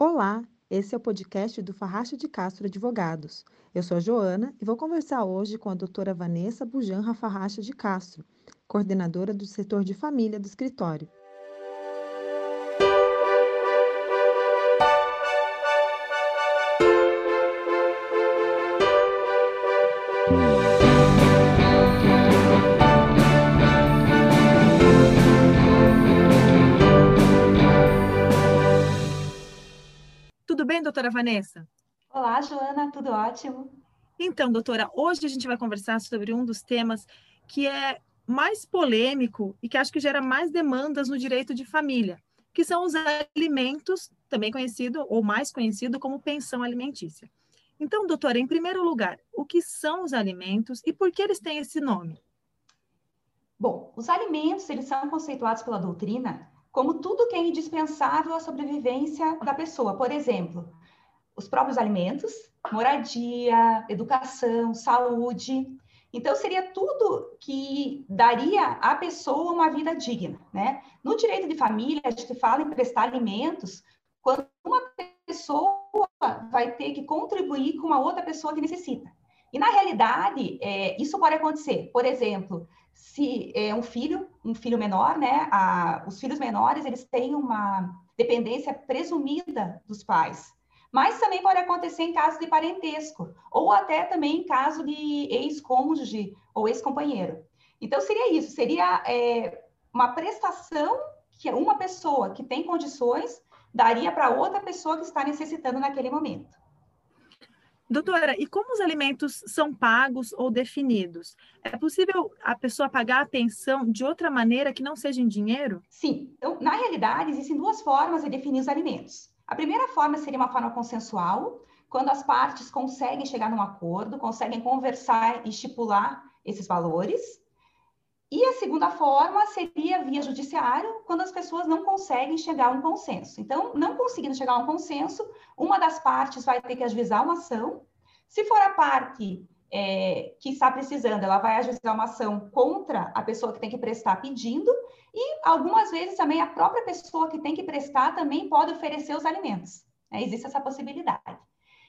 Olá, esse é o podcast do Farracha de Castro Advogados. Eu sou a Joana e vou conversar hoje com a doutora Vanessa Bujanra Farracha de Castro, coordenadora do setor de família do escritório. Doutora Vanessa? Olá, Joana, tudo ótimo. Então, doutora, hoje a gente vai conversar sobre um dos temas que é mais polêmico e que acho que gera mais demandas no direito de família, que são os alimentos, também conhecido ou mais conhecido como pensão alimentícia. Então, doutora, em primeiro lugar, o que são os alimentos e por que eles têm esse nome? Bom, os alimentos, eles são conceituados pela doutrina como tudo que é indispensável à sobrevivência da pessoa. Por exemplo, os próprios alimentos, moradia, educação, saúde. Então, seria tudo que daria à pessoa uma vida digna, né? No direito de família, a gente fala em prestar alimentos quando uma pessoa vai ter que contribuir com uma outra pessoa que necessita. E, na realidade, é, isso pode acontecer. Por exemplo, se é um filho, um filho menor, né? A, os filhos menores, eles têm uma dependência presumida dos pais. Mas também pode acontecer em caso de parentesco, ou até também em caso de ex-cônjuge ou ex-companheiro. Então, seria isso, seria é, uma prestação que uma pessoa que tem condições daria para outra pessoa que está necessitando naquele momento. Doutora, e como os alimentos são pagos ou definidos? É possível a pessoa pagar a pensão de outra maneira que não seja em dinheiro? Sim. Então, na realidade, existem duas formas de definir os alimentos. A primeira forma seria uma forma consensual, quando as partes conseguem chegar num acordo, conseguem conversar e estipular esses valores. E a segunda forma seria via judiciário, quando as pessoas não conseguem chegar a um consenso. Então, não conseguindo chegar a um consenso, uma das partes vai ter que ajuizar uma ação. Se for a parte é, que está precisando, ela vai ajuizar uma ação contra a pessoa que tem que prestar pedindo, e algumas vezes também a própria pessoa que tem que prestar também pode oferecer os alimentos. Né? Existe essa possibilidade.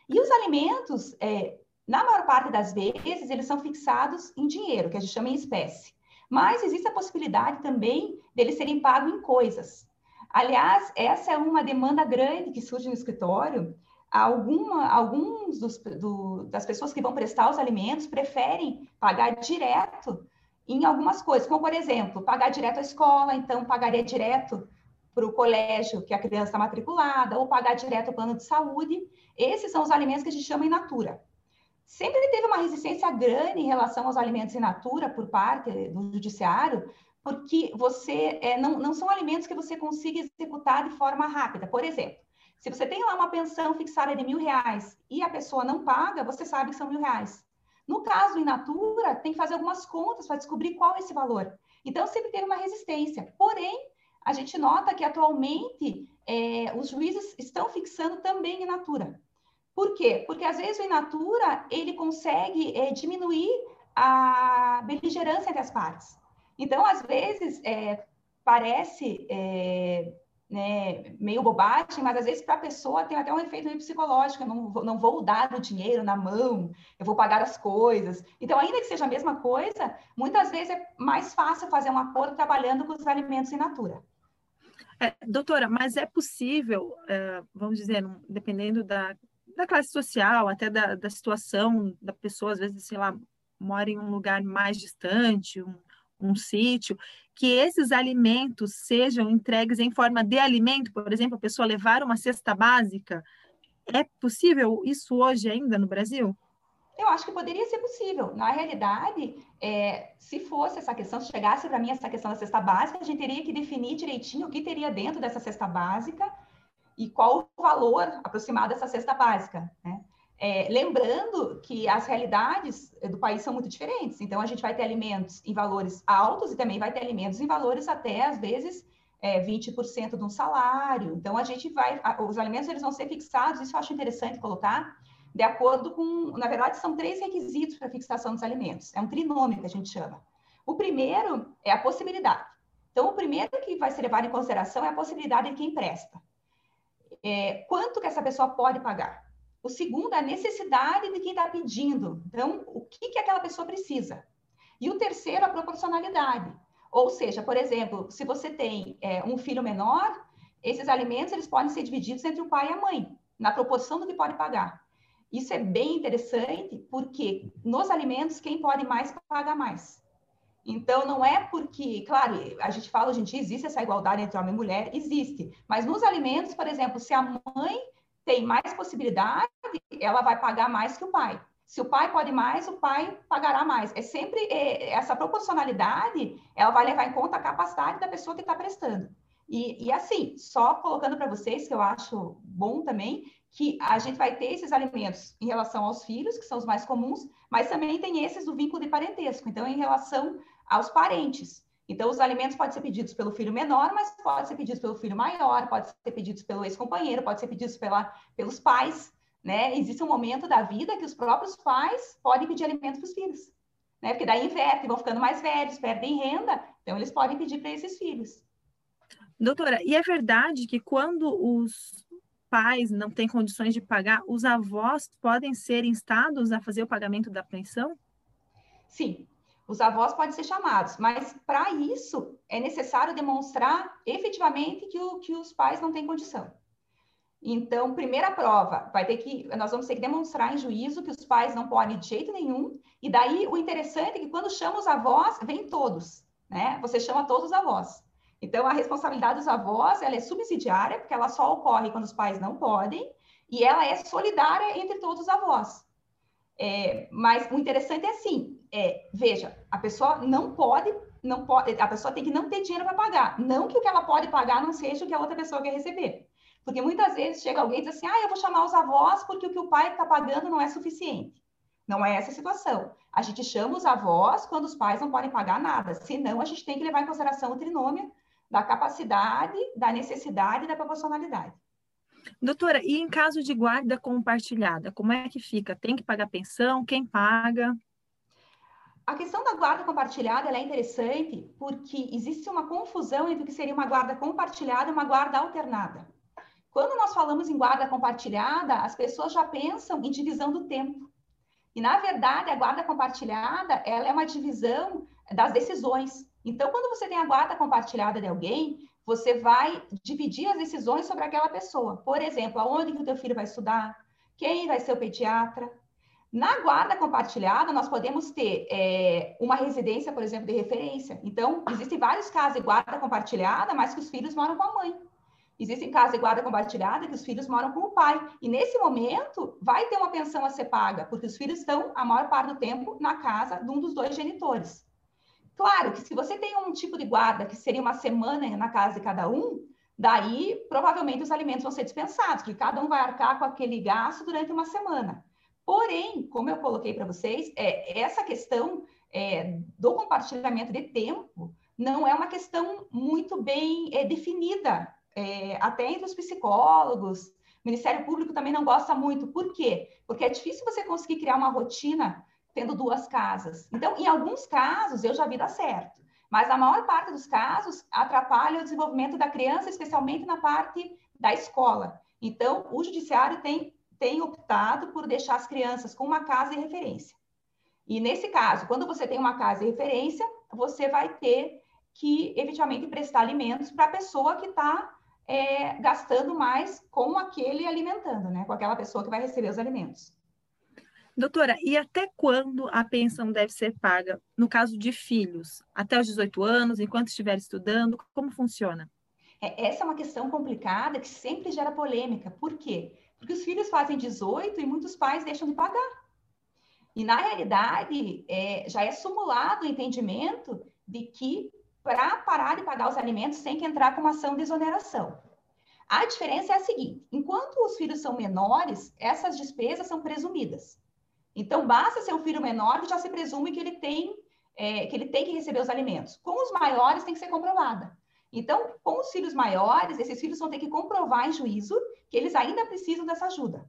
E os alimentos, é, na maior parte das vezes, eles são fixados em dinheiro, que a gente chama em espécie. Mas existe a possibilidade também deles serem pagos em coisas. Aliás, essa é uma demanda grande que surge no escritório. Alguma, alguns dos, do, das pessoas que vão prestar os alimentos preferem pagar direto em algumas coisas, como, por exemplo, pagar direto à escola, então pagaria direto para o colégio que a criança está matriculada, ou pagar direto ao plano de saúde. Esses são os alimentos que a gente chama in natura sempre teve uma resistência grande em relação aos alimentos in natura por parte do judiciário, porque você é, não, não são alimentos que você consiga executar de forma rápida. Por exemplo, se você tem lá uma pensão fixada de mil reais e a pessoa não paga, você sabe que são mil reais. No caso in natura, tem que fazer algumas contas para descobrir qual é esse valor. Então, sempre teve uma resistência. Porém, a gente nota que atualmente é, os juízes estão fixando também in natura. Por quê? Porque às vezes o in natura ele consegue é, diminuir a beligerância entre as partes. Então, às vezes, é, parece é, né, meio bobagem, mas às vezes para a pessoa tem até um efeito psicológico. Eu não, não vou dar o dinheiro na mão, eu vou pagar as coisas. Então, ainda que seja a mesma coisa, muitas vezes é mais fácil fazer um acordo trabalhando com os alimentos in natura. É, doutora, mas é possível, é, vamos dizer, dependendo da, da classe social, até da, da situação da pessoa, às vezes, sei lá, mora em um lugar mais distante, um, um sítio, que esses alimentos sejam entregues em forma de alimento, por exemplo, a pessoa levar uma cesta básica. É possível isso hoje ainda no Brasil? Eu acho que poderia ser possível. Na realidade, é, se fosse essa questão, se chegasse para mim essa questão da cesta básica, a gente teria que definir direitinho o que teria dentro dessa cesta básica e qual o valor aproximado dessa cesta básica, né? É, lembrando que as realidades do país são muito diferentes, então a gente vai ter alimentos em valores altos e também vai ter alimentos em valores até, às vezes, é, 20% de um salário. Então a gente vai, os alimentos eles vão ser fixados, isso eu acho interessante colocar, de acordo com, na verdade, são três requisitos para a fixação dos alimentos, é um trinômio que a gente chama. O primeiro é a possibilidade. Então, o primeiro que vai ser levado em consideração é a possibilidade de quem presta é, quanto que essa pessoa pode pagar. O segundo é a necessidade de quem está pedindo. Então, o que, que aquela pessoa precisa. E o terceiro, a proporcionalidade. Ou seja, por exemplo, se você tem é, um filho menor, esses alimentos eles podem ser divididos entre o pai e a mãe, na proporção do que pode pagar. Isso é bem interessante, porque nos alimentos, quem pode mais, paga mais. Então, não é porque, claro, a gente fala hoje em dia, existe essa igualdade entre homem e mulher, existe. Mas nos alimentos, por exemplo, se a mãe tem mais possibilidade, ela vai pagar mais que o pai. Se o pai pode mais, o pai pagará mais. É sempre é, essa proporcionalidade, ela vai levar em conta a capacidade da pessoa que está prestando. E, e, assim, só colocando para vocês, que eu acho bom também, que a gente vai ter esses alimentos em relação aos filhos, que são os mais comuns, mas também tem esses do vínculo de parentesco, então, em relação aos parentes. Então, os alimentos podem ser pedidos pelo filho menor, mas pode ser pedidos pelo filho maior, pode ser pedidos pelo ex-companheiro, pode ser pedidos pela, pelos pais né? Existe um momento da vida que os próprios pais podem pedir alimento para os filhos, né? Porque daí invertem, vão ficando mais velhos, perdem renda, então eles podem pedir para esses filhos. Doutora, e é verdade que quando os pais não têm condições de pagar, os avós podem ser instados a fazer o pagamento da pensão? Sim, os avós podem ser chamados, mas para isso é necessário demonstrar efetivamente que, o, que os pais não têm condição. Então, primeira prova, vai ter que, nós vamos ter que demonstrar em juízo que os pais não podem de jeito nenhum. E daí o interessante é que quando chama os avós, vem todos, né? Você chama todos os avós. Então, a responsabilidade dos avós, ela é subsidiária, porque ela só ocorre quando os pais não podem, e ela é solidária entre todos os avós. É, mas o interessante é assim, é, veja, a pessoa não pode, não pode, a pessoa tem que não ter dinheiro para pagar. Não que o que ela pode pagar não seja o que a outra pessoa quer receber. Porque muitas vezes chega alguém e diz assim: ah, eu vou chamar os avós porque o que o pai está pagando não é suficiente. Não é essa a situação. A gente chama os avós quando os pais não podem pagar nada. Senão, a gente tem que levar em consideração o trinômio da capacidade, da necessidade e da proporcionalidade. Doutora, e em caso de guarda compartilhada, como é que fica? Tem que pagar pensão? Quem paga? A questão da guarda compartilhada é interessante porque existe uma confusão entre o que seria uma guarda compartilhada e uma guarda alternada. Quando nós falamos em guarda compartilhada, as pessoas já pensam em divisão do tempo. E, na verdade, a guarda compartilhada, ela é uma divisão das decisões. Então, quando você tem a guarda compartilhada de alguém, você vai dividir as decisões sobre aquela pessoa. Por exemplo, aonde que o teu filho vai estudar, quem vai ser o pediatra. Na guarda compartilhada, nós podemos ter é, uma residência, por exemplo, de referência. Então, existem vários casos de guarda compartilhada, mas que os filhos moram com a mãe. Existem casos de guarda compartilhada que os filhos moram com o pai. E nesse momento, vai ter uma pensão a ser paga, porque os filhos estão, a maior parte do tempo, na casa de um dos dois genitores. Claro que se você tem um tipo de guarda que seria uma semana na casa de cada um, daí provavelmente os alimentos vão ser dispensados, porque cada um vai arcar com aquele gasto durante uma semana. Porém, como eu coloquei para vocês, é, essa questão é, do compartilhamento de tempo não é uma questão muito bem é, definida é, até entre os psicólogos, o Ministério Público também não gosta muito. Por quê? Porque é difícil você conseguir criar uma rotina tendo duas casas. Então, em alguns casos, eu já vi dar certo. Mas na maior parte dos casos, atrapalha o desenvolvimento da criança, especialmente na parte da escola. Então, o judiciário tem, tem optado por deixar as crianças com uma casa de referência. E nesse caso, quando você tem uma casa de referência, você vai ter que efetivamente prestar alimentos para a pessoa que está é, gastando mais com aquele alimentando, né? Com aquela pessoa que vai receber os alimentos. Doutora, e até quando a pensão deve ser paga no caso de filhos? Até os 18 anos, enquanto estiver estudando? Como funciona? É, essa é uma questão complicada que sempre gera polêmica. Por quê? Porque os filhos fazem 18 e muitos pais deixam de pagar. E, na realidade, é, já é simulado o entendimento de que para parar de pagar os alimentos tem que entrar com uma ação de exoneração. A diferença é a seguinte: enquanto os filhos são menores, essas despesas são presumidas. Então, basta ser um filho menor que já se presume que ele tem, é, que ele tem que receber os alimentos. Com os maiores tem que ser comprovada. Então, com os filhos maiores, esses filhos vão ter que comprovar em juízo que eles ainda precisam dessa ajuda.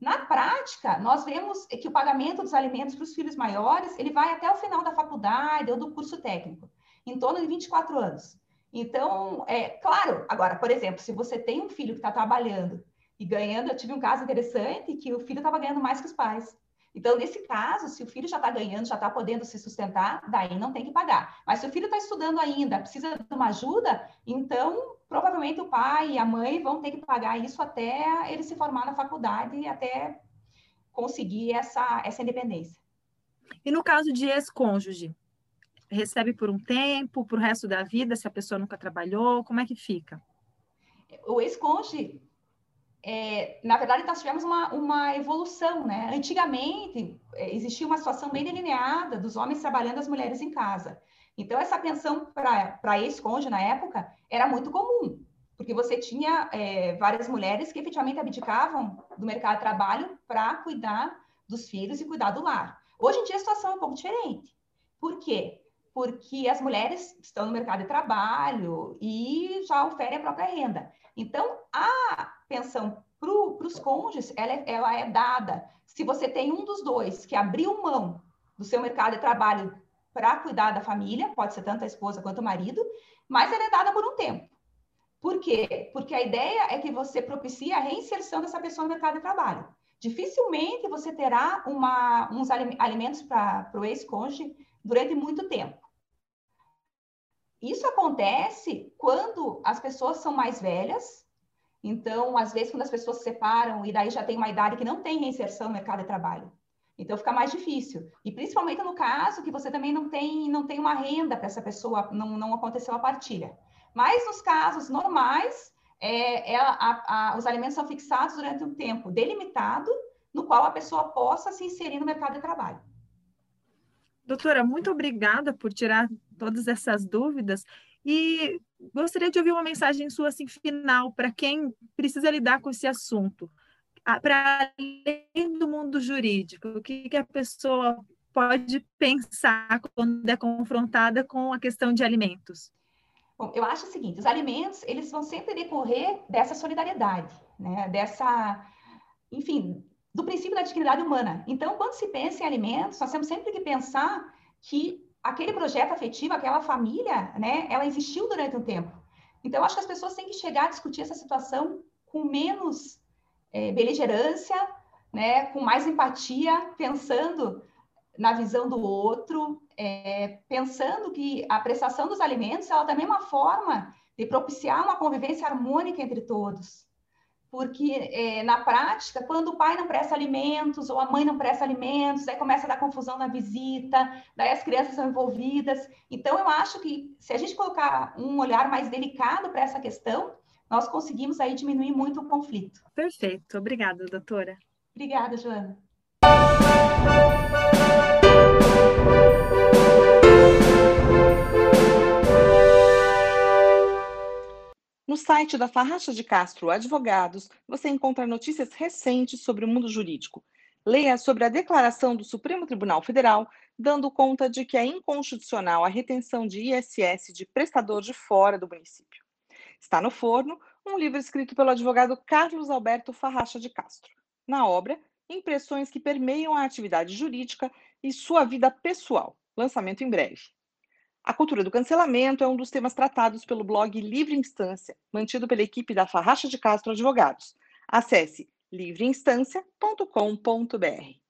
Na prática, nós vemos que o pagamento dos alimentos para os filhos maiores, ele vai até o final da faculdade ou do curso técnico em torno de 24 anos. Então, é claro, agora, por exemplo, se você tem um filho que está trabalhando e ganhando. Eu tive um caso interessante que o filho estava ganhando mais que os pais. Então, nesse caso, se o filho já está ganhando, já está podendo se sustentar, daí não tem que pagar. Mas se o filho está estudando ainda, precisa de uma ajuda, então provavelmente o pai e a mãe vão ter que pagar isso até ele se formar na faculdade e até conseguir essa, essa independência. E no caso de ex-cônjuge, recebe por um tempo, para o resto da vida, se a pessoa nunca trabalhou, como é que fica? O ex-cônjuge, é, na verdade, nós tivemos uma, uma evolução, né? Antigamente, é, existia uma situação bem delineada dos homens trabalhando, as mulheres em casa. Então, essa pensão para ex-cônjuge, na época, era muito comum, porque você tinha é, várias mulheres que efetivamente abdicavam do mercado de trabalho para cuidar dos filhos e cuidar do lar. Hoje em dia, a situação é um pouco diferente. Por quê? Porque as mulheres estão no mercado de trabalho e já oferem a própria renda. Então, a pensão para os cônjuges, ela é, ela é dada se você tem um dos dois que abriu mão do seu mercado de trabalho para cuidar da família, pode ser tanto a esposa quanto o marido, mas ela é dada por um tempo. Por quê? Porque a ideia é que você propicie a reinserção dessa pessoa no mercado de trabalho. Dificilmente você terá uma, uns alimentos para o ex-cônjuge durante muito tempo. Isso acontece quando as pessoas são mais velhas. Então, às vezes, quando as pessoas se separam e daí já tem uma idade que não tem reinserção no mercado de trabalho. Então, fica mais difícil. E principalmente no caso que você também não tem, não tem uma renda para essa pessoa, não, não aconteceu a partilha. Mas nos casos normais, é, é a, a, os alimentos são fixados durante um tempo delimitado, no qual a pessoa possa se inserir no mercado de trabalho. Doutora, muito obrigada por tirar todas essas dúvidas e gostaria de ouvir uma mensagem sua assim final para quem precisa lidar com esse assunto, para além do mundo jurídico, o que, que a pessoa pode pensar quando é confrontada com a questão de alimentos? Bom, eu acho o seguinte, os alimentos, eles vão sempre decorrer dessa solidariedade, né? Dessa, enfim, do princípio da dignidade humana. Então, quando se pensa em alimentos, nós temos sempre que pensar que aquele projeto afetivo, aquela família, né, ela existiu durante um tempo. Então, acho que as pessoas têm que chegar a discutir essa situação com menos é, beligerância, né, com mais empatia, pensando na visão do outro, é, pensando que a prestação dos alimentos ela também é uma forma de propiciar uma convivência harmônica entre todos porque é, na prática, quando o pai não presta alimentos ou a mãe não presta alimentos, aí começa a dar confusão na visita, daí as crianças são envolvidas. Então, eu acho que se a gente colocar um olhar mais delicado para essa questão, nós conseguimos aí diminuir muito o conflito. Perfeito. Obrigada, doutora. Obrigada, Joana. No site da Farracha de Castro Advogados, você encontra notícias recentes sobre o mundo jurídico. Leia sobre a declaração do Supremo Tribunal Federal, dando conta de que é inconstitucional a retenção de ISS de prestador de fora do município. Está no forno um livro escrito pelo advogado Carlos Alberto Farracha de Castro. Na obra, impressões que permeiam a atividade jurídica e sua vida pessoal. Lançamento em breve. A cultura do cancelamento é um dos temas tratados pelo blog Livre Instância, mantido pela equipe da Farracha de Castro Advogados. Acesse livreinstância.com.br.